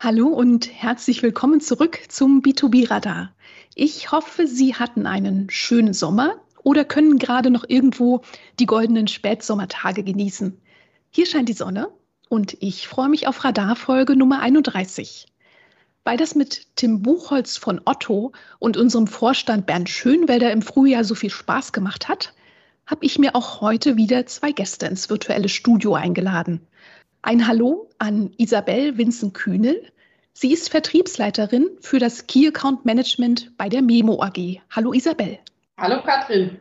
Hallo und herzlich willkommen zurück zum B2B Radar. Ich hoffe, Sie hatten einen schönen Sommer oder können gerade noch irgendwo die goldenen Spätsommertage genießen. Hier scheint die Sonne und ich freue mich auf Radarfolge Nummer 31. Weil das mit Tim Buchholz von Otto und unserem Vorstand Bernd Schönwelder im Frühjahr so viel Spaß gemacht hat, habe ich mir auch heute wieder zwei Gäste ins virtuelle Studio eingeladen. Ein Hallo an Isabel Vincent-Kühnel. Sie ist Vertriebsleiterin für das Key Account Management bei der Memo AG. Hallo Isabel. Hallo Katrin.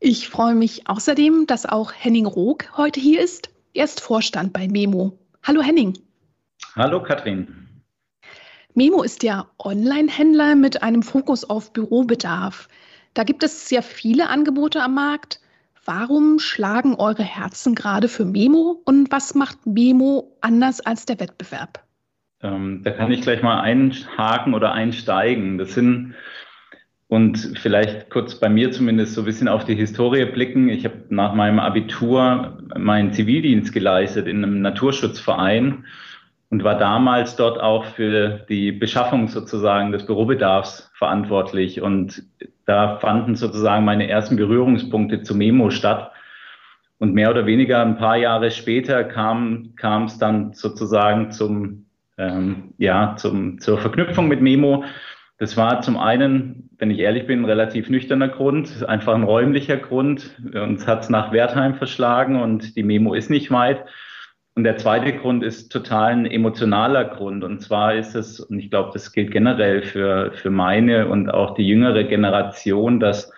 Ich freue mich außerdem, dass auch Henning Rook heute hier ist. Er ist Vorstand bei Memo. Hallo Henning. Hallo Katrin. Memo ist ja Online-Händler mit einem Fokus auf Bürobedarf. Da gibt es sehr viele Angebote am Markt. Warum schlagen eure Herzen gerade für Memo und was macht Memo anders als der Wettbewerb? Ähm, da kann ich gleich mal einhaken oder einsteigen. Das sind und vielleicht kurz bei mir zumindest so ein bisschen auf die Historie blicken. Ich habe nach meinem Abitur meinen Zivildienst geleistet in einem Naturschutzverein und war damals dort auch für die Beschaffung sozusagen des Bürobedarfs verantwortlich. Und da fanden sozusagen meine ersten Berührungspunkte zu Memo statt. Und mehr oder weniger ein paar Jahre später kam es dann sozusagen zum, ähm, ja, zum, zur Verknüpfung mit Memo. Das war zum einen, wenn ich ehrlich bin, ein relativ nüchterner Grund, einfach ein räumlicher Grund. Uns hat es nach Wertheim verschlagen und die Memo ist nicht weit. Und der zweite Grund ist total ein emotionaler Grund. Und zwar ist es, und ich glaube, das gilt generell für, für meine und auch die jüngere Generation, dass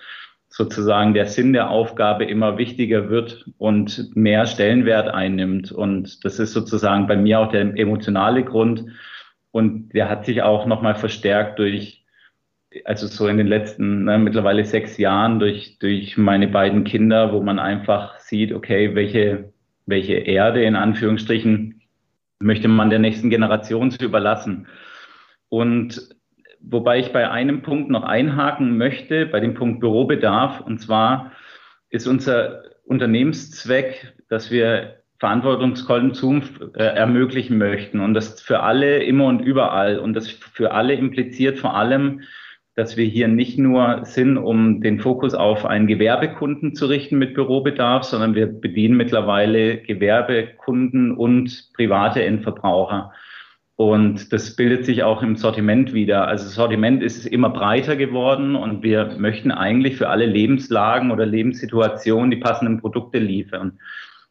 sozusagen der Sinn der Aufgabe immer wichtiger wird und mehr Stellenwert einnimmt. Und das ist sozusagen bei mir auch der emotionale Grund. Und der hat sich auch nochmal verstärkt durch, also so in den letzten ne, mittlerweile sechs Jahren durch, durch meine beiden Kinder, wo man einfach sieht, okay, welche welche Erde in Anführungsstrichen möchte man der nächsten Generation zu überlassen. Und wobei ich bei einem Punkt noch einhaken möchte, bei dem Punkt Bürobedarf, und zwar ist unser Unternehmenszweck, dass wir Verantwortungskonsum äh, ermöglichen möchten und das für alle immer und überall und das für alle impliziert vor allem dass wir hier nicht nur sind, um den Fokus auf einen Gewerbekunden zu richten mit Bürobedarf, sondern wir bedienen mittlerweile Gewerbekunden und private Endverbraucher. Und das bildet sich auch im Sortiment wieder. Also Sortiment ist immer breiter geworden und wir möchten eigentlich für alle Lebenslagen oder Lebenssituationen die passenden Produkte liefern.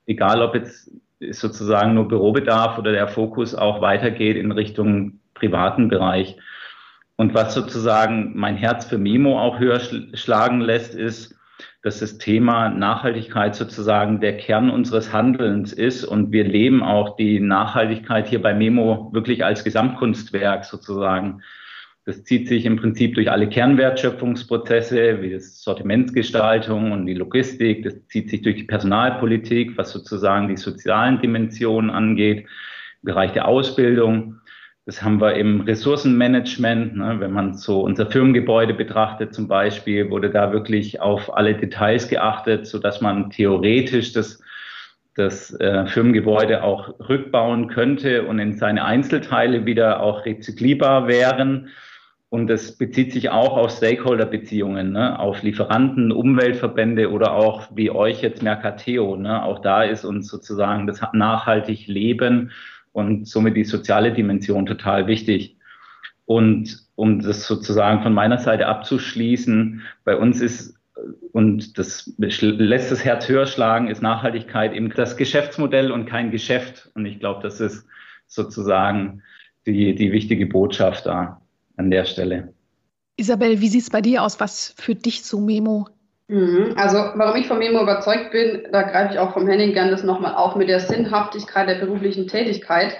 Egal ob jetzt sozusagen nur Bürobedarf oder der Fokus auch weitergeht in Richtung privaten Bereich. Und was sozusagen mein Herz für Memo auch höher schlagen lässt, ist, dass das Thema Nachhaltigkeit sozusagen der Kern unseres Handelns ist. Und wir leben auch die Nachhaltigkeit hier bei Memo wirklich als Gesamtkunstwerk sozusagen. Das zieht sich im Prinzip durch alle Kernwertschöpfungsprozesse, wie das Sortimentsgestaltung und die Logistik. Das zieht sich durch die Personalpolitik, was sozusagen die sozialen Dimensionen angeht, im Bereich der Ausbildung. Das haben wir im Ressourcenmanagement. Ne? Wenn man so unser Firmengebäude betrachtet zum Beispiel, wurde da wirklich auf alle Details geachtet, so dass man theoretisch das, das äh, Firmengebäude auch rückbauen könnte und in seine Einzelteile wieder auch rezyklierbar wären. Und das bezieht sich auch auf Stakeholder-Beziehungen, ne? auf Lieferanten, Umweltverbände oder auch wie euch jetzt Mercateo. Ne? Auch da ist uns sozusagen das nachhaltig Leben und somit die soziale Dimension total wichtig. Und um das sozusagen von meiner Seite abzuschließen, bei uns ist, und das lässt das Herz höher schlagen, ist Nachhaltigkeit eben das Geschäftsmodell und kein Geschäft. Und ich glaube, das ist sozusagen die, die wichtige Botschaft da an der Stelle. Isabel, wie sieht es bei dir aus? Was für dich so Memo. Also, warum ich von Memo überzeugt bin, da greife ich auch vom Henning gerne das nochmal auf mit der Sinnhaftigkeit der beruflichen Tätigkeit.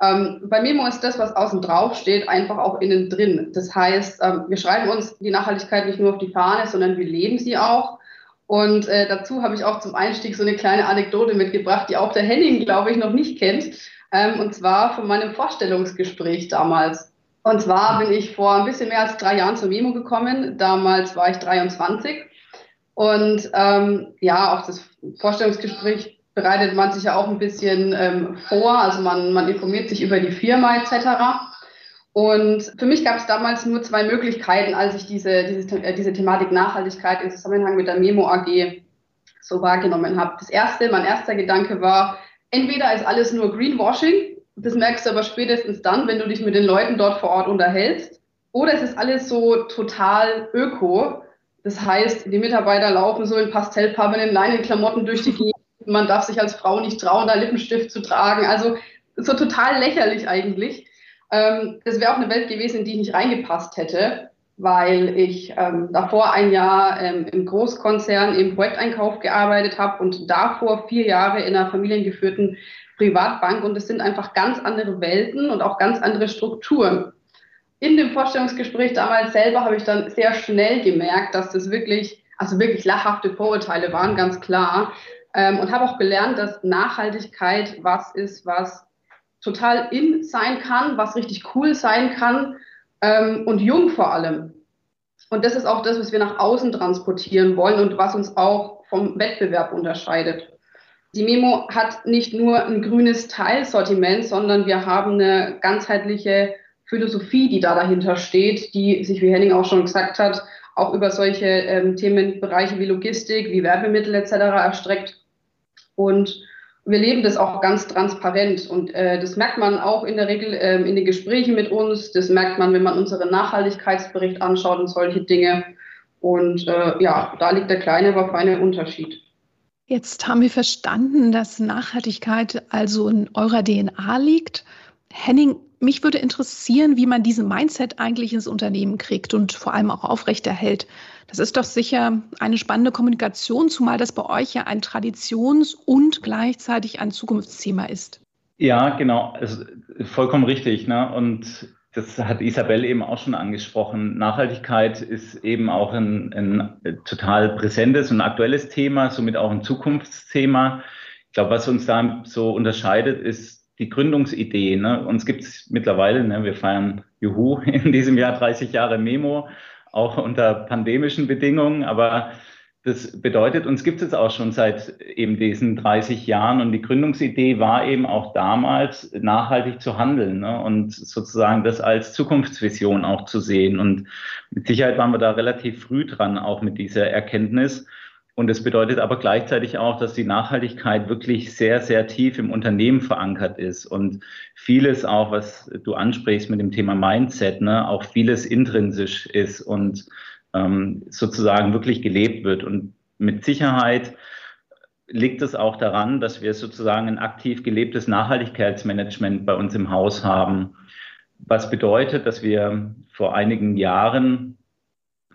Ähm, bei Memo ist das, was außen drauf steht, einfach auch innen drin. Das heißt, ähm, wir schreiben uns die Nachhaltigkeit nicht nur auf die Fahne, sondern wir leben sie auch. Und äh, dazu habe ich auch zum Einstieg so eine kleine Anekdote mitgebracht, die auch der Henning, glaube ich, noch nicht kennt. Ähm, und zwar von meinem Vorstellungsgespräch damals. Und zwar bin ich vor ein bisschen mehr als drei Jahren zur Memo gekommen. Damals war ich 23 und ähm, ja, auch das Vorstellungsgespräch bereitet man sich ja auch ein bisschen ähm, vor. Also man, man informiert sich über die Firma etc. Und für mich gab es damals nur zwei Möglichkeiten, als ich diese, diese, äh, diese Thematik Nachhaltigkeit im Zusammenhang mit der Memo AG so wahrgenommen habe. Das erste, mein erster Gedanke war, entweder ist alles nur Greenwashing, das merkst du aber spätestens dann, wenn du dich mit den Leuten dort vor Ort unterhältst, oder es ist alles so total öko. Das heißt, die Mitarbeiter laufen so in pastellfarbenen Leinenklamotten durch die Gegend. Man darf sich als Frau nicht trauen, da Lippenstift zu tragen. Also so total lächerlich eigentlich. Ähm, das wäre auch eine Welt gewesen, in die ich nicht reingepasst hätte, weil ich ähm, davor ein Jahr ähm, im Großkonzern im Projekteinkauf gearbeitet habe und davor vier Jahre in einer familiengeführten Privatbank. Und es sind einfach ganz andere Welten und auch ganz andere Strukturen. In dem Vorstellungsgespräch damals selber habe ich dann sehr schnell gemerkt, dass das wirklich, also wirklich lachhafte Vorurteile waren, ganz klar. Ähm, und habe auch gelernt, dass Nachhaltigkeit was ist, was total in sein kann, was richtig cool sein kann ähm, und jung vor allem. Und das ist auch das, was wir nach außen transportieren wollen und was uns auch vom Wettbewerb unterscheidet. Die Memo hat nicht nur ein grünes Teilsortiment, sondern wir haben eine ganzheitliche Philosophie, die da dahinter steht, die sich, wie Henning auch schon gesagt hat, auch über solche ähm, Themenbereiche wie Logistik, wie Werbemittel etc. erstreckt. Und wir leben das auch ganz transparent und äh, das merkt man auch in der Regel äh, in den Gesprächen mit uns. Das merkt man, wenn man unseren Nachhaltigkeitsbericht anschaut und solche Dinge. Und äh, ja, da liegt der kleine, aber feine Unterschied. Jetzt haben wir verstanden, dass Nachhaltigkeit also in eurer DNA liegt. Henning, mich würde interessieren, wie man diesen Mindset eigentlich ins Unternehmen kriegt und vor allem auch aufrechterhält. Das ist doch sicher eine spannende Kommunikation, zumal das bei euch ja ein Traditions- und gleichzeitig ein Zukunftsthema ist. Ja, genau. Also, vollkommen richtig. Ne? Und das hat Isabel eben auch schon angesprochen. Nachhaltigkeit ist eben auch ein, ein total präsentes und aktuelles Thema, somit auch ein Zukunftsthema. Ich glaube, was uns da so unterscheidet, ist die Gründungsidee. Ne? Uns gibt es mittlerweile, ne, wir feiern Juhu in diesem Jahr 30 Jahre Memo, auch unter pandemischen Bedingungen, aber das bedeutet, uns gibt es auch schon seit eben diesen 30 Jahren und die Gründungsidee war eben auch damals nachhaltig zu handeln ne? und sozusagen das als Zukunftsvision auch zu sehen. Und mit Sicherheit waren wir da relativ früh dran, auch mit dieser Erkenntnis. Und es bedeutet aber gleichzeitig auch, dass die Nachhaltigkeit wirklich sehr, sehr tief im Unternehmen verankert ist und vieles auch, was du ansprichst mit dem Thema Mindset, ne, auch vieles intrinsisch ist und ähm, sozusagen wirklich gelebt wird. Und mit Sicherheit liegt es auch daran, dass wir sozusagen ein aktiv gelebtes Nachhaltigkeitsmanagement bei uns im Haus haben. Was bedeutet, dass wir vor einigen Jahren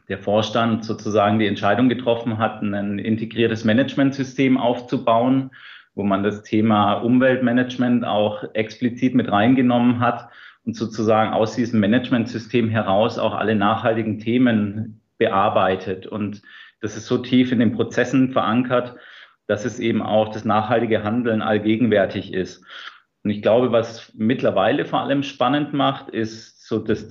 der Vorstand sozusagen die Entscheidung getroffen hat, ein integriertes Managementsystem aufzubauen, wo man das Thema Umweltmanagement auch explizit mit reingenommen hat und sozusagen aus diesem Managementsystem heraus auch alle nachhaltigen Themen bearbeitet. Und das ist so tief in den Prozessen verankert, dass es eben auch das nachhaltige Handeln allgegenwärtig ist. Und ich glaube, was mittlerweile vor allem spannend macht, ist so das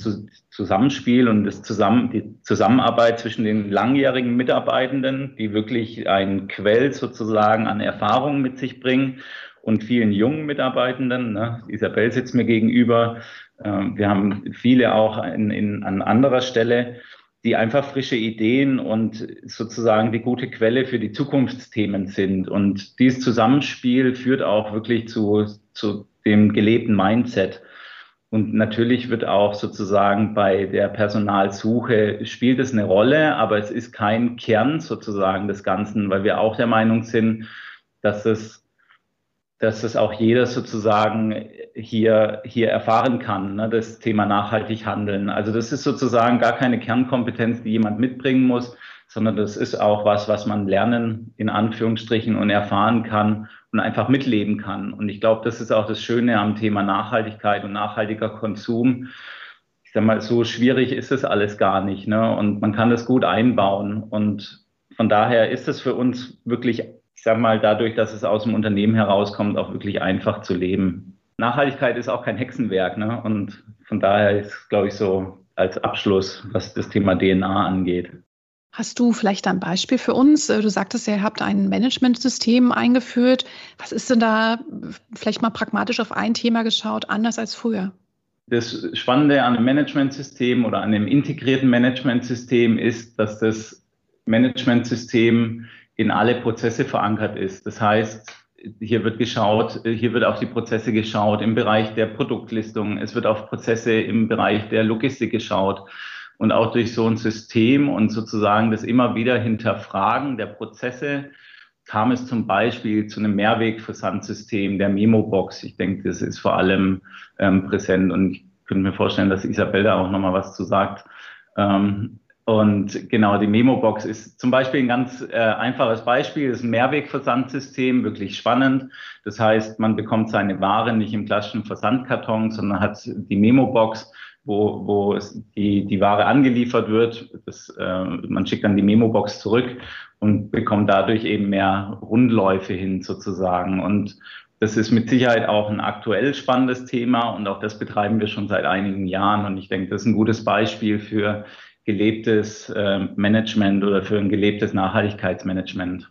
Zusammenspiel und das Zusammen, die Zusammenarbeit zwischen den langjährigen Mitarbeitenden, die wirklich einen Quell sozusagen an Erfahrungen mit sich bringen und vielen jungen Mitarbeitenden. Ne? Isabel sitzt mir gegenüber. Ähm, wir haben viele auch in, in, an anderer Stelle, die einfach frische Ideen und sozusagen die gute Quelle für die Zukunftsthemen sind. Und dieses Zusammenspiel führt auch wirklich zu, zu dem gelebten Mindset. Und natürlich wird auch sozusagen bei der Personalsuche spielt es eine Rolle, aber es ist kein Kern sozusagen des Ganzen, weil wir auch der Meinung sind, dass es, dass es auch jeder sozusagen hier, hier erfahren kann, ne, das Thema nachhaltig handeln. Also das ist sozusagen gar keine Kernkompetenz, die jemand mitbringen muss, sondern das ist auch was, was man lernen in Anführungsstrichen und erfahren kann und einfach mitleben kann. Und ich glaube, das ist auch das Schöne am Thema Nachhaltigkeit und nachhaltiger Konsum. Ich sage mal, so schwierig ist es alles gar nicht. Ne? Und man kann das gut einbauen. Und von daher ist es für uns wirklich, ich sage mal, dadurch, dass es aus dem Unternehmen herauskommt, auch wirklich einfach zu leben. Nachhaltigkeit ist auch kein Hexenwerk. Ne? Und von daher ist, glaube ich, so als Abschluss, was das Thema DNA angeht. Hast du vielleicht ein Beispiel für uns? Äh, du sagtest ja, ihr habt ein Managementsystem eingeführt. Was ist denn da vielleicht mal pragmatisch auf ein Thema geschaut, anders als früher? Das Spannende an einem Managementsystem oder an einem integrierten Managementsystem ist, dass das Managementsystem in alle Prozesse verankert ist. Das heißt, hier wird geschaut, hier wird auf die Prozesse geschaut im Bereich der Produktlistung. Es wird auf Prozesse im Bereich der Logistik geschaut. Und auch durch so ein System und sozusagen das immer wieder Hinterfragen der Prozesse kam es zum Beispiel zu einem Mehrwegversandsystem der Memo-Box. Ich denke, das ist vor allem ähm, präsent und ich könnte mir vorstellen, dass Isabel da auch nochmal was zu sagt. Ähm, und genau, die Memo-Box ist zum Beispiel ein ganz äh, einfaches Beispiel, das ist ein Mehrwegversandsystem, wirklich spannend. Das heißt, man bekommt seine Ware nicht im klassischen Versandkarton, sondern hat die Memo-Box wo, wo es die, die Ware angeliefert wird. Das, äh, man schickt dann die Memo-Box zurück und bekommt dadurch eben mehr Rundläufe hin sozusagen. Und das ist mit Sicherheit auch ein aktuell spannendes Thema und auch das betreiben wir schon seit einigen Jahren. Und ich denke, das ist ein gutes Beispiel für gelebtes äh, Management oder für ein gelebtes Nachhaltigkeitsmanagement.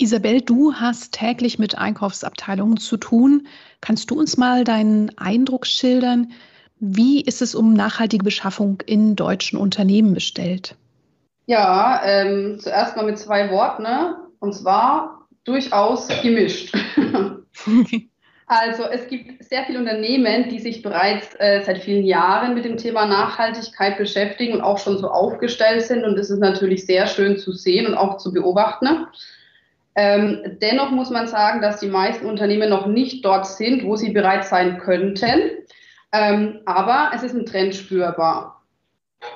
Isabel, du hast täglich mit Einkaufsabteilungen zu tun. Kannst du uns mal deinen Eindruck schildern, wie ist es um nachhaltige Beschaffung in deutschen Unternehmen bestellt? Ja, ähm, zuerst mal mit zwei Worten, ne? und zwar durchaus gemischt. also es gibt sehr viele Unternehmen, die sich bereits äh, seit vielen Jahren mit dem Thema Nachhaltigkeit beschäftigen und auch schon so aufgestellt sind. Und das ist natürlich sehr schön zu sehen und auch zu beobachten. Ne? Ähm, dennoch muss man sagen, dass die meisten Unternehmen noch nicht dort sind, wo sie bereits sein könnten. Ähm, aber es ist ein Trend spürbar.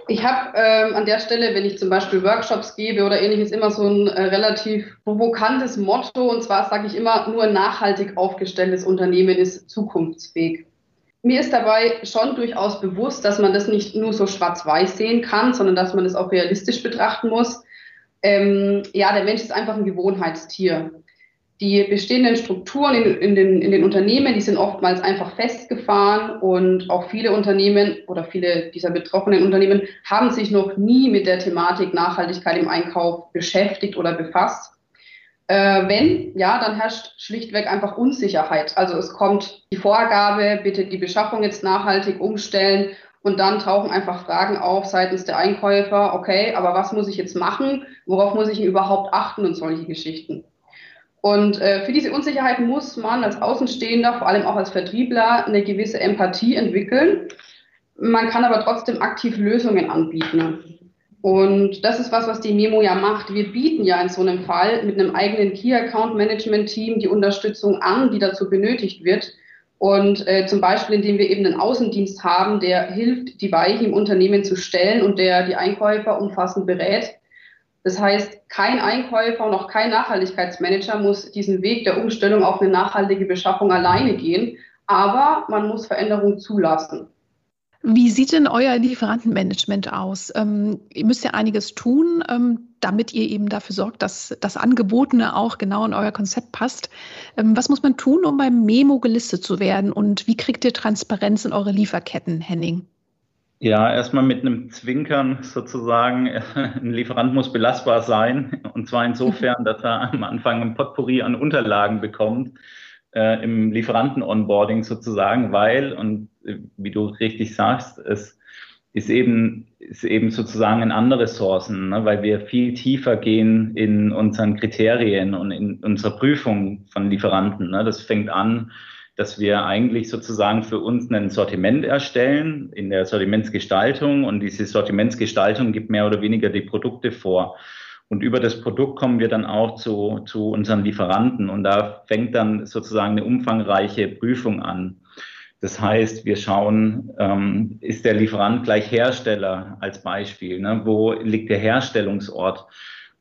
Ich habe ähm, an der Stelle, wenn ich zum Beispiel Workshops gebe oder ähnliches, immer so ein äh, relativ provokantes Motto. Und zwar sage ich immer, nur ein nachhaltig aufgestelltes Unternehmen ist zukunftsfähig. Mir ist dabei schon durchaus bewusst, dass man das nicht nur so schwarz-weiß sehen kann, sondern dass man das auch realistisch betrachten muss. Ähm, ja, der Mensch ist einfach ein Gewohnheitstier die bestehenden Strukturen in, in, den, in den Unternehmen, die sind oftmals einfach festgefahren und auch viele Unternehmen oder viele dieser betroffenen Unternehmen haben sich noch nie mit der Thematik Nachhaltigkeit im Einkauf beschäftigt oder befasst. Äh, wenn, ja, dann herrscht schlichtweg einfach Unsicherheit. Also es kommt die Vorgabe, bitte die Beschaffung jetzt nachhaltig umstellen und dann tauchen einfach Fragen auf seitens der Einkäufer, okay, aber was muss ich jetzt machen? Worauf muss ich überhaupt achten und solche Geschichten? Und äh, für diese Unsicherheit muss man als Außenstehender, vor allem auch als Vertriebler, eine gewisse Empathie entwickeln. Man kann aber trotzdem aktiv Lösungen anbieten. Und das ist was, was die Memo ja macht. Wir bieten ja in so einem Fall mit einem eigenen Key Account Management Team die Unterstützung an, die dazu benötigt wird. Und äh, zum Beispiel, indem wir eben einen Außendienst haben, der hilft, die Weichen im Unternehmen zu stellen und der die Einkäufer umfassend berät das heißt, kein Einkäufer und auch kein Nachhaltigkeitsmanager muss diesen Weg der Umstellung auf eine nachhaltige Beschaffung alleine gehen, aber man muss Veränderungen zulassen. Wie sieht denn euer Lieferantenmanagement aus? Ähm, ihr müsst ja einiges tun, ähm, damit ihr eben dafür sorgt, dass das Angebotene auch genau in euer Konzept passt. Ähm, was muss man tun, um beim Memo gelistet zu werden? Und wie kriegt ihr Transparenz in eure Lieferketten, Henning? Ja, erstmal mit einem Zwinkern sozusagen. Ein Lieferant muss belastbar sein. Und zwar insofern, dass er am Anfang ein Potpourri an Unterlagen bekommt äh, im Lieferanten-Onboarding sozusagen, weil, und äh, wie du richtig sagst, es ist eben, ist eben sozusagen in andere Ressourcen, ne, weil wir viel tiefer gehen in unseren Kriterien und in unserer Prüfung von Lieferanten. Ne. Das fängt an dass wir eigentlich sozusagen für uns ein Sortiment erstellen in der Sortimentsgestaltung und diese Sortimentsgestaltung gibt mehr oder weniger die Produkte vor. Und über das Produkt kommen wir dann auch zu, zu unseren Lieferanten und da fängt dann sozusagen eine umfangreiche Prüfung an. Das heißt, wir schauen, ähm, ist der Lieferant gleich Hersteller als Beispiel? Ne? Wo liegt der Herstellungsort?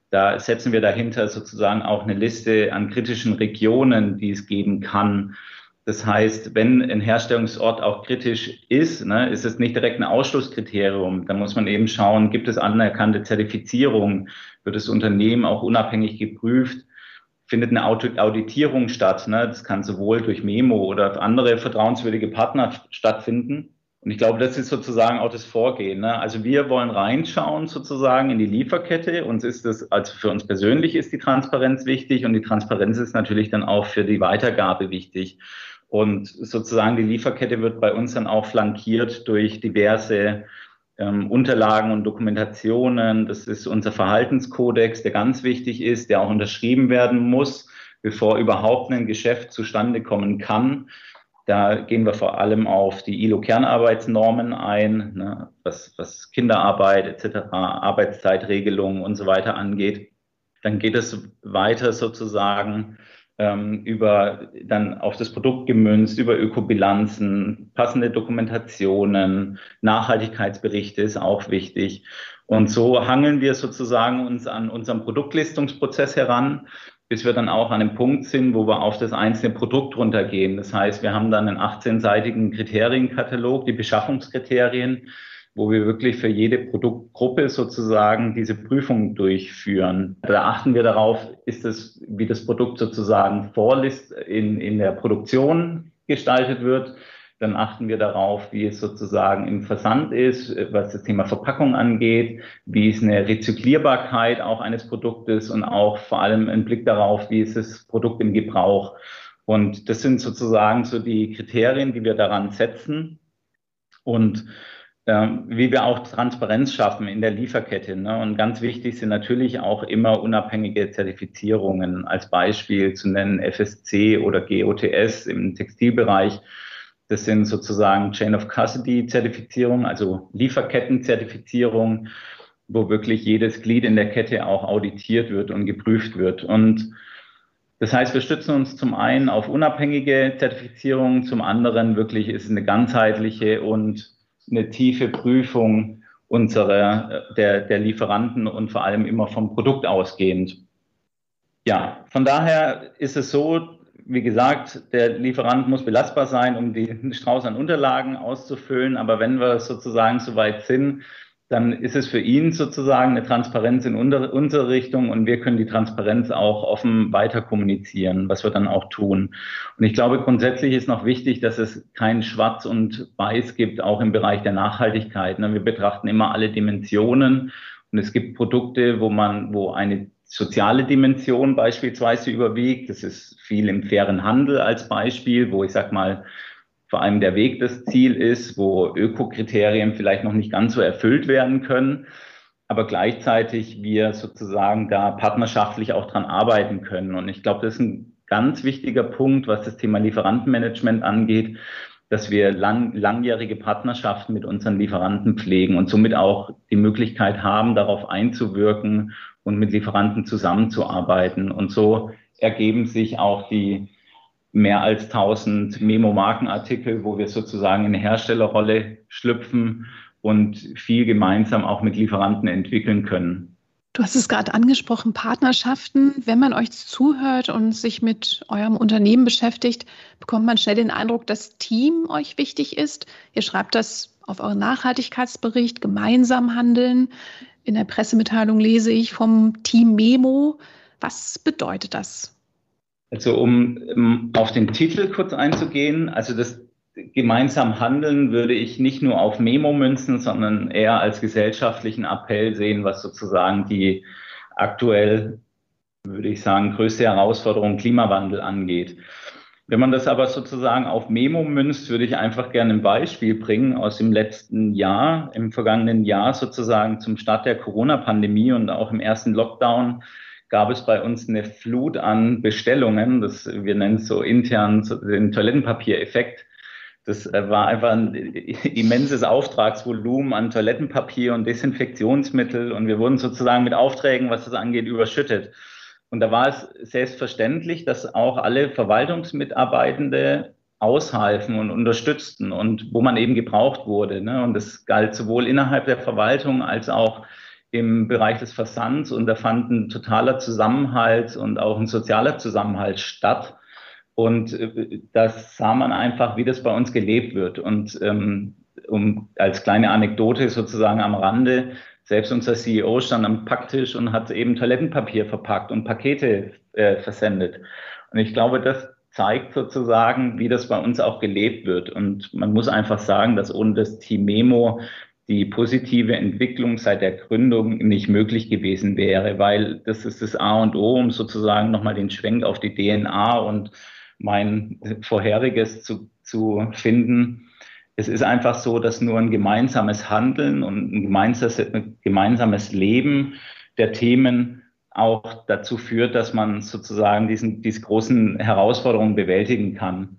Da setzen wir dahinter sozusagen auch eine Liste an kritischen Regionen, die es geben kann. Das heißt, wenn ein Herstellungsort auch kritisch ist, ne, ist es nicht direkt ein Ausschlusskriterium. Da muss man eben schauen, gibt es anerkannte Zertifizierung? Wird das Unternehmen auch unabhängig geprüft? Findet eine Auditierung statt? Ne? Das kann sowohl durch Memo oder andere vertrauenswürdige Partner stattfinden. Und ich glaube, das ist sozusagen auch das Vorgehen. Ne? Also wir wollen reinschauen sozusagen in die Lieferkette. Uns ist das, also für uns persönlich ist die Transparenz wichtig und die Transparenz ist natürlich dann auch für die Weitergabe wichtig. Und sozusagen die Lieferkette wird bei uns dann auch flankiert durch diverse ähm, Unterlagen und Dokumentationen. Das ist unser Verhaltenskodex, der ganz wichtig ist, der auch unterschrieben werden muss, bevor überhaupt ein Geschäft zustande kommen kann. Da gehen wir vor allem auf die ILO-Kernarbeitsnormen ein, ne, was, was Kinderarbeit etc., Arbeitszeitregelungen und so weiter angeht. Dann geht es weiter sozusagen ähm, über dann auf das Produkt gemünzt, über Ökobilanzen, passende Dokumentationen, Nachhaltigkeitsberichte ist auch wichtig. Und so hangeln wir sozusagen uns an unserem Produktlistungsprozess heran, bis wir dann auch an einem Punkt sind, wo wir auf das einzelne Produkt runtergehen. Das heißt, wir haben dann einen 18-seitigen Kriterienkatalog, die Beschaffungskriterien, wo wir wirklich für jede Produktgruppe sozusagen diese Prüfung durchführen. Da achten wir darauf, ist es, wie das Produkt sozusagen vorlist in, in der Produktion gestaltet wird dann achten wir darauf, wie es sozusagen im Versand ist, was das Thema Verpackung angeht, wie ist eine Rezyklierbarkeit auch eines Produktes und auch vor allem ein Blick darauf, wie ist das Produkt im Gebrauch. Und das sind sozusagen so die Kriterien, die wir daran setzen und äh, wie wir auch Transparenz schaffen in der Lieferkette. Ne? Und ganz wichtig sind natürlich auch immer unabhängige Zertifizierungen, als Beispiel zu nennen FSC oder GOTS im Textilbereich das sind sozusagen Chain of Custody Zertifizierung, also Lieferketten-Zertifizierung, wo wirklich jedes Glied in der Kette auch auditiert wird und geprüft wird. Und das heißt, wir stützen uns zum einen auf unabhängige Zertifizierung, zum anderen wirklich ist eine ganzheitliche und eine tiefe Prüfung unserer, der, der Lieferanten und vor allem immer vom Produkt ausgehend. Ja, von daher ist es so, wie gesagt, der Lieferant muss belastbar sein, um den Strauß an Unterlagen auszufüllen. Aber wenn wir sozusagen so weit sind, dann ist es für ihn sozusagen eine Transparenz in unsere Richtung und wir können die Transparenz auch offen weiter kommunizieren, was wir dann auch tun. Und ich glaube, grundsätzlich ist noch wichtig, dass es kein Schwarz und Weiß gibt, auch im Bereich der Nachhaltigkeit. Ne? Wir betrachten immer alle Dimensionen und es gibt Produkte, wo man, wo eine soziale Dimension beispielsweise überwiegt. Das ist viel im fairen Handel als Beispiel, wo ich sag mal, vor allem der Weg das Ziel ist, wo Ökokriterien vielleicht noch nicht ganz so erfüllt werden können, aber gleichzeitig wir sozusagen da partnerschaftlich auch dran arbeiten können. Und ich glaube, das ist ein ganz wichtiger Punkt, was das Thema Lieferantenmanagement angeht, dass wir lang, langjährige Partnerschaften mit unseren Lieferanten pflegen und somit auch die Möglichkeit haben, darauf einzuwirken und mit Lieferanten zusammenzuarbeiten. Und so ergeben sich auch die mehr als 1000 Memo-Markenartikel, wo wir sozusagen in eine Herstellerrolle schlüpfen und viel gemeinsam auch mit Lieferanten entwickeln können. Du hast es gerade angesprochen, Partnerschaften. Wenn man euch zuhört und sich mit eurem Unternehmen beschäftigt, bekommt man schnell den Eindruck, dass Team euch wichtig ist. Ihr schreibt das auf euren Nachhaltigkeitsbericht, gemeinsam handeln. In der Pressemitteilung lese ich vom Team Memo. Was bedeutet das? Also um auf den Titel kurz einzugehen, also das gemeinsam Handeln würde ich nicht nur auf Memo münzen, sondern eher als gesellschaftlichen Appell sehen, was sozusagen die aktuell, würde ich sagen, größte Herausforderung Klimawandel angeht. Wenn man das aber sozusagen auf Memo münzt, würde ich einfach gerne ein Beispiel bringen aus dem letzten Jahr, im vergangenen Jahr sozusagen zum Start der Corona-Pandemie und auch im ersten Lockdown gab es bei uns eine Flut an Bestellungen. Das, wir nennen es so intern den Toilettenpapiereffekt. Das äh, war einfach ein immenses Auftragsvolumen an Toilettenpapier und Desinfektionsmittel und wir wurden sozusagen mit Aufträgen, was das angeht, überschüttet. Und da war es selbstverständlich, dass auch alle Verwaltungsmitarbeitende aushalfen und unterstützten und wo man eben gebraucht wurde. Ne? Und das galt sowohl innerhalb der Verwaltung als auch im Bereich des Versands. Und da fand ein totaler Zusammenhalt und auch ein sozialer Zusammenhalt statt. Und äh, das sah man einfach, wie das bei uns gelebt wird. Und ähm, um als kleine Anekdote sozusagen am Rande, selbst unser CEO stand am Packtisch und hat eben Toilettenpapier verpackt und Pakete äh, versendet. Und ich glaube, das zeigt sozusagen, wie das bei uns auch gelebt wird. Und man muss einfach sagen, dass ohne das Team Memo die positive Entwicklung seit der Gründung nicht möglich gewesen wäre, weil das ist das A und O, um sozusagen nochmal den Schwenk auf die DNA und mein vorheriges zu, zu finden. Es ist einfach so, dass nur ein gemeinsames Handeln und ein gemeinsames, Leben der Themen auch dazu führt, dass man sozusagen diesen, diese großen Herausforderungen bewältigen kann.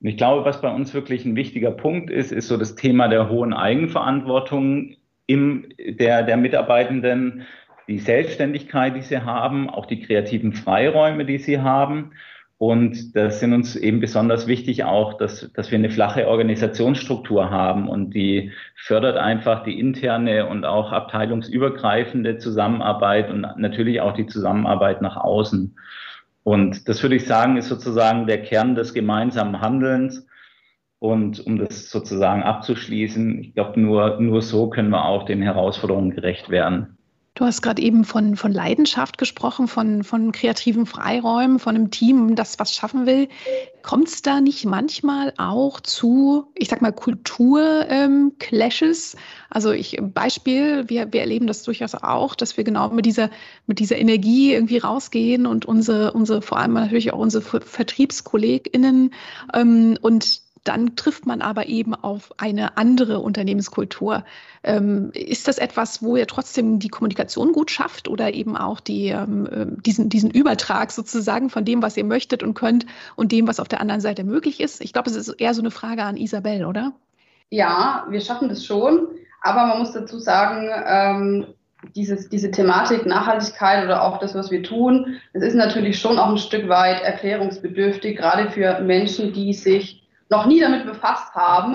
Und ich glaube, was bei uns wirklich ein wichtiger Punkt ist, ist so das Thema der hohen Eigenverantwortung im, der, der Mitarbeitenden, die Selbstständigkeit, die sie haben, auch die kreativen Freiräume, die sie haben. Und das sind uns eben besonders wichtig auch, dass, dass wir eine flache Organisationsstruktur haben und die fördert einfach die interne und auch abteilungsübergreifende Zusammenarbeit und natürlich auch die Zusammenarbeit nach außen. Und das würde ich sagen, ist sozusagen der Kern des gemeinsamen Handelns. Und um das sozusagen abzuschließen, ich glaube, nur, nur so können wir auch den Herausforderungen gerecht werden. Du hast gerade eben von, von Leidenschaft gesprochen, von, von kreativen Freiräumen, von einem Team, das was schaffen will. Kommt es da nicht manchmal auch zu, ich sag mal, Kulturclashes? Ähm, also ich, Beispiel, wir, wir erleben das durchaus auch, dass wir genau mit dieser, mit dieser Energie irgendwie rausgehen und unsere, unsere, vor allem natürlich auch unsere VertriebskollegInnen ähm, und dann trifft man aber eben auf eine andere Unternehmenskultur. Ähm, ist das etwas, wo ihr trotzdem die Kommunikation gut schafft oder eben auch die, ähm, äh, diesen, diesen Übertrag sozusagen von dem, was ihr möchtet und könnt und dem, was auf der anderen Seite möglich ist? Ich glaube, es ist eher so eine Frage an Isabel, oder? Ja, wir schaffen das schon, aber man muss dazu sagen, ähm, dieses, diese Thematik Nachhaltigkeit oder auch das, was wir tun, das ist natürlich schon auch ein Stück weit erklärungsbedürftig, gerade für Menschen, die sich noch nie damit befasst haben,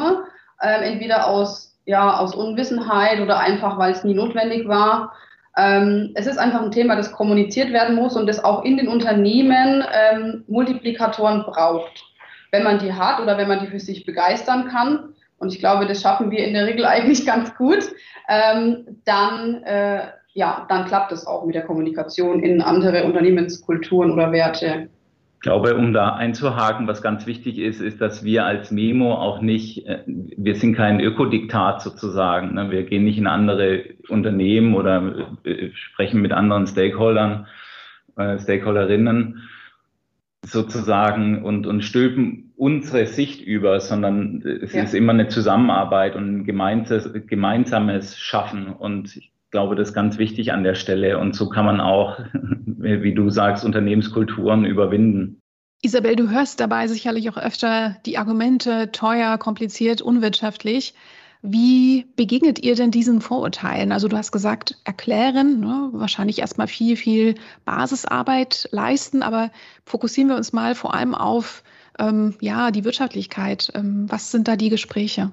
ähm, entweder aus, ja, aus Unwissenheit oder einfach, weil es nie notwendig war. Ähm, es ist einfach ein Thema, das kommuniziert werden muss und das auch in den Unternehmen ähm, Multiplikatoren braucht. Wenn man die hat oder wenn man die für sich begeistern kann, und ich glaube, das schaffen wir in der Regel eigentlich ganz gut, ähm, dann, äh, ja, dann klappt es auch mit der Kommunikation in andere Unternehmenskulturen oder Werte. Ich glaube, um da einzuhaken, was ganz wichtig ist, ist, dass wir als Memo auch nicht, äh, wir sind kein Ökodiktat sozusagen. Ne? Wir gehen nicht in andere Unternehmen oder äh, sprechen mit anderen Stakeholdern, äh, Stakeholderinnen sozusagen und, und stülpen unsere Sicht über, sondern es ja. ist immer eine Zusammenarbeit und ein gemeinsames, gemeinsames Schaffen. Und ich glaube, das ist ganz wichtig an der Stelle. Und so kann man auch, wie du sagst, Unternehmenskulturen überwinden. Isabel, du hörst dabei sicherlich auch öfter die Argumente teuer, kompliziert, unwirtschaftlich. Wie begegnet ihr denn diesen Vorurteilen? Also du hast gesagt, erklären, ne? wahrscheinlich erstmal viel, viel Basisarbeit leisten, aber fokussieren wir uns mal vor allem auf ähm, ja, die Wirtschaftlichkeit. Ähm, was sind da die Gespräche?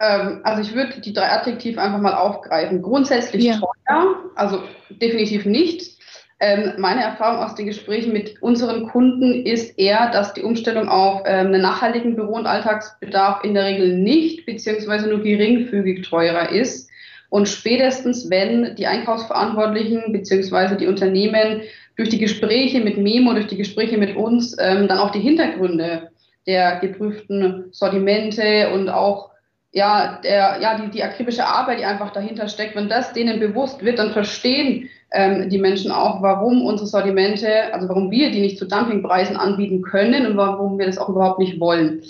Ähm, also ich würde die drei Adjektive einfach mal aufgreifen. Grundsätzlich ja. teuer, also definitiv nicht. Ähm, meine Erfahrung aus den Gesprächen mit unseren Kunden ist eher, dass die Umstellung auf ähm, einen nachhaltigen Büro- und Alltagsbedarf in der Regel nicht beziehungsweise nur geringfügig teurer ist. Und spätestens, wenn die Einkaufsverantwortlichen beziehungsweise die Unternehmen durch die Gespräche mit Memo, durch die Gespräche mit uns ähm, dann auch die Hintergründe der geprüften Sortimente und auch ja, der, ja, die, die akribische Arbeit, die einfach dahinter steckt, wenn das denen bewusst wird, dann verstehen ähm, die Menschen auch, warum unsere Sortimente, also warum wir die nicht zu Dumpingpreisen anbieten können und warum wir das auch überhaupt nicht wollen.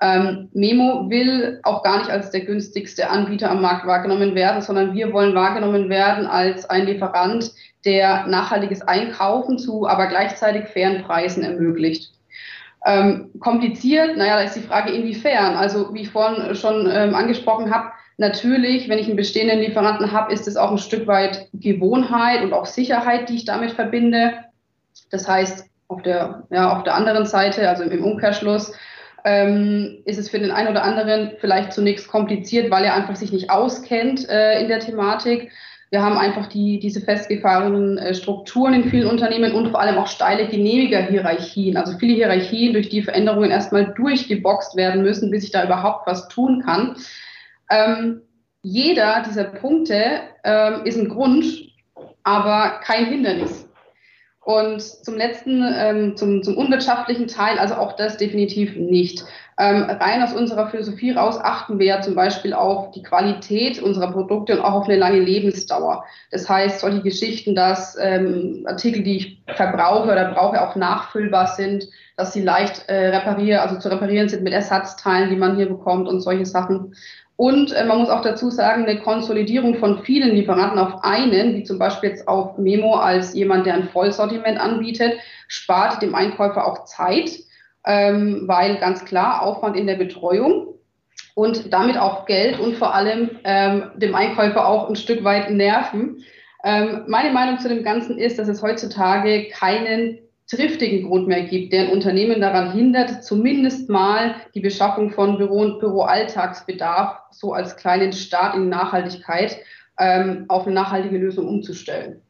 Ähm, Memo will auch gar nicht als der günstigste Anbieter am Markt wahrgenommen werden, sondern wir wollen wahrgenommen werden als ein Lieferant, der nachhaltiges Einkaufen zu aber gleichzeitig fairen Preisen ermöglicht. Ähm, kompliziert, naja, da ist die Frage, inwiefern. Also, wie ich vorhin schon ähm, angesprochen habe, natürlich, wenn ich einen bestehenden Lieferanten habe, ist es auch ein Stück weit Gewohnheit und auch Sicherheit, die ich damit verbinde. Das heißt, auf der, ja, auf der anderen Seite, also im Umkehrschluss, ähm, ist es für den einen oder anderen vielleicht zunächst kompliziert, weil er einfach sich nicht auskennt äh, in der Thematik. Wir haben einfach die, diese festgefahrenen äh, Strukturen in vielen Unternehmen und vor allem auch steile Genehmigerhierarchien. Also viele Hierarchien, durch die Veränderungen erstmal durchgeboxt werden müssen, bis ich da überhaupt was tun kann. Ähm, jeder dieser Punkte ähm, ist ein Grund, aber kein Hindernis. Und zum letzten, ähm, zum, zum unwirtschaftlichen Teil, also auch das definitiv nicht. Ähm, rein aus unserer Philosophie raus achten wir ja zum Beispiel auf die Qualität unserer Produkte und auch auf eine lange Lebensdauer. Das heißt, solche Geschichten, dass ähm, Artikel, die ich verbrauche oder brauche, auch nachfüllbar sind, dass sie leicht äh, reparieren, also zu reparieren sind mit Ersatzteilen, die man hier bekommt und solche Sachen. Und äh, man muss auch dazu sagen, eine Konsolidierung von vielen Lieferanten auf einen, wie zum Beispiel jetzt auf Memo als jemand, der ein Vollsortiment anbietet, spart dem Einkäufer auch Zeit, ähm, weil ganz klar Aufwand in der Betreuung und damit auch Geld und vor allem ähm, dem Einkäufer auch ein Stück weit Nerven. Ähm, meine Meinung zu dem Ganzen ist, dass es heutzutage keinen triftigen Grund mehr gibt, der ein Unternehmen daran hindert, zumindest mal die Beschaffung von Büro- und Büroalltagsbedarf so als kleinen Start in Nachhaltigkeit ähm, auf eine nachhaltige Lösung umzustellen.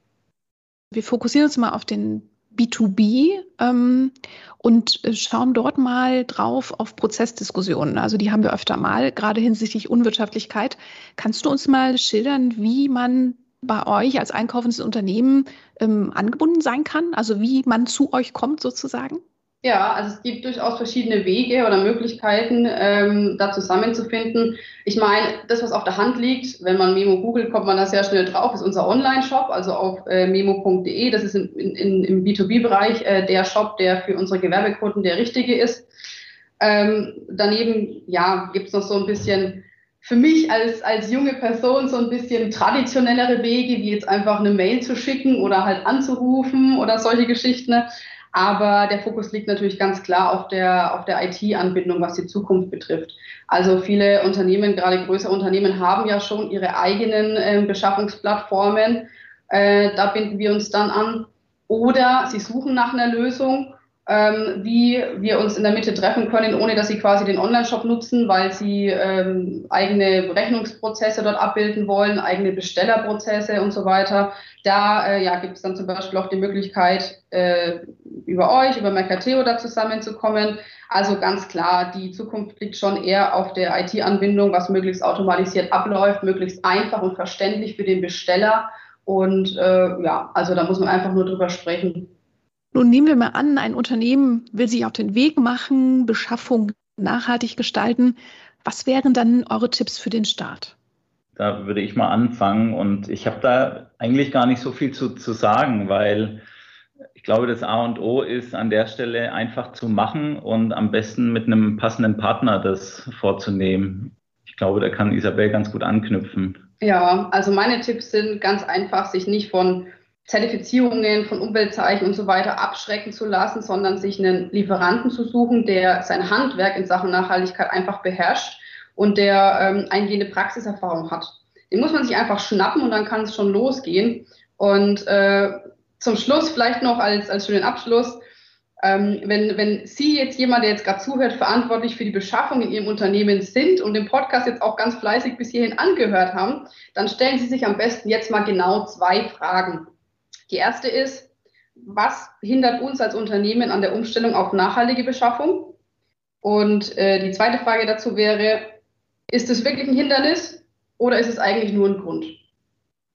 Wir fokussieren uns mal auf den B2B ähm, und schauen dort mal drauf auf Prozessdiskussionen. Also die haben wir öfter mal, gerade hinsichtlich Unwirtschaftlichkeit. Kannst du uns mal schildern, wie man bei euch als einkaufendes Unternehmen ähm, angebunden sein kann? Also wie man zu euch kommt sozusagen? Ja, also es gibt durchaus verschiedene Wege oder Möglichkeiten, ähm, da zusammenzufinden. Ich meine, das, was auf der Hand liegt, wenn man Memo googelt, kommt man da sehr schnell drauf, ist unser Online-Shop, also auf äh, memo.de. Das ist in, in, im B2B-Bereich äh, der Shop, der für unsere Gewerbekunden der richtige ist. Ähm, daneben, ja, gibt's noch so ein bisschen für mich als, als junge Person so ein bisschen traditionellere Wege, wie jetzt einfach eine Mail zu schicken oder halt anzurufen oder solche Geschichten. Aber der Fokus liegt natürlich ganz klar auf der, auf der IT-Anbindung, was die Zukunft betrifft. Also viele Unternehmen, gerade größere Unternehmen, haben ja schon ihre eigenen äh, Beschaffungsplattformen. Äh, da binden wir uns dann an. Oder sie suchen nach einer Lösung ähm, wie wir uns in der Mitte treffen können, ohne dass sie quasi den Online-Shop nutzen, weil sie ähm, eigene Rechnungsprozesse dort abbilden wollen, eigene Bestellerprozesse und so weiter. Da äh, ja, gibt es dann zum Beispiel auch die Möglichkeit, äh, über euch, über Mercateo da zusammenzukommen. Also ganz klar, die Zukunft liegt schon eher auf der IT-Anbindung, was möglichst automatisiert abläuft, möglichst einfach und verständlich für den Besteller. Und äh, ja, also da muss man einfach nur drüber sprechen. Nun nehmen wir mal an, ein Unternehmen will sich auf den Weg machen, Beschaffung nachhaltig gestalten. Was wären dann eure Tipps für den Start? Da würde ich mal anfangen und ich habe da eigentlich gar nicht so viel zu, zu sagen, weil ich glaube, das A und O ist an der Stelle einfach zu machen und am besten mit einem passenden Partner das vorzunehmen. Ich glaube, da kann Isabel ganz gut anknüpfen. Ja, also meine Tipps sind ganz einfach, sich nicht von Zertifizierungen von Umweltzeichen und so weiter abschrecken zu lassen, sondern sich einen Lieferanten zu suchen, der sein Handwerk in Sachen Nachhaltigkeit einfach beherrscht und der ähm, eingehende Praxiserfahrung hat. Den muss man sich einfach schnappen und dann kann es schon losgehen. Und äh, zum Schluss vielleicht noch als, als schönen Abschluss, ähm, wenn, wenn Sie jetzt jemand, der jetzt gerade zuhört, verantwortlich für die Beschaffung in Ihrem Unternehmen sind und den Podcast jetzt auch ganz fleißig bis hierhin angehört haben, dann stellen Sie sich am besten jetzt mal genau zwei Fragen. Die erste ist, was hindert uns als Unternehmen an der Umstellung auf nachhaltige Beschaffung? Und äh, die zweite Frage dazu wäre, ist es wirklich ein Hindernis oder ist es eigentlich nur ein Grund?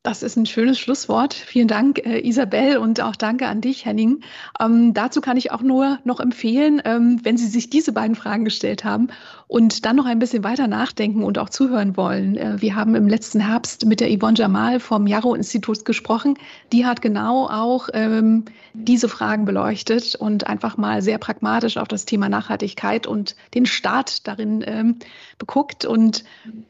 Das ist ein schönes Schlusswort. Vielen Dank, äh, Isabel, und auch danke an dich, Henning. Ähm, dazu kann ich auch nur noch empfehlen, ähm, wenn Sie sich diese beiden Fragen gestellt haben und dann noch ein bisschen weiter nachdenken und auch zuhören wollen. Äh, wir haben im letzten Herbst mit der Yvonne Jamal vom Yarrow-Institut gesprochen. Die hat genau auch ähm, diese Fragen beleuchtet und einfach mal sehr pragmatisch auf das Thema Nachhaltigkeit und den Staat darin ähm, beguckt und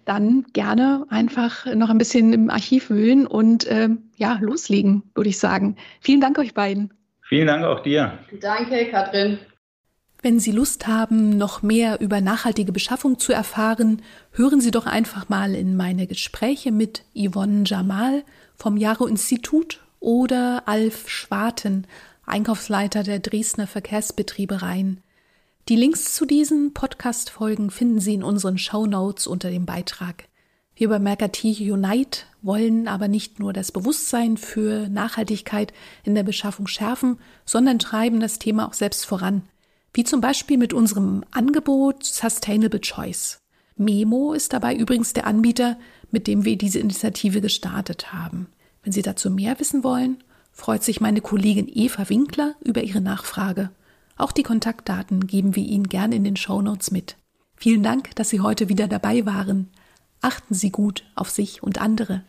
dann gerne einfach noch ein bisschen im Archiv wühlen und ähm, ja, loslegen, würde ich sagen. Vielen Dank euch beiden. Vielen Dank auch dir. Danke, Katrin. Wenn Sie Lust haben, noch mehr über nachhaltige Beschaffung zu erfahren, hören Sie doch einfach mal in meine Gespräche mit Yvonne Jamal vom Jaro-Institut oder Alf Schwarten, Einkaufsleiter der Dresdner Verkehrsbetriebe rein. Die Links zu diesen Podcast-Folgen finden Sie in unseren Show Notes unter dem Beitrag. Wir bei Mercatie Unite wollen aber nicht nur das Bewusstsein für Nachhaltigkeit in der Beschaffung schärfen, sondern treiben das Thema auch selbst voran. Wie zum Beispiel mit unserem Angebot Sustainable Choice. Memo ist dabei übrigens der Anbieter, mit dem wir diese Initiative gestartet haben. Wenn Sie dazu mehr wissen wollen, freut sich meine Kollegin Eva Winkler über Ihre Nachfrage. Auch die Kontaktdaten geben wir Ihnen gern in den Shownotes mit. Vielen Dank, dass Sie heute wieder dabei waren. Achten Sie gut auf sich und andere.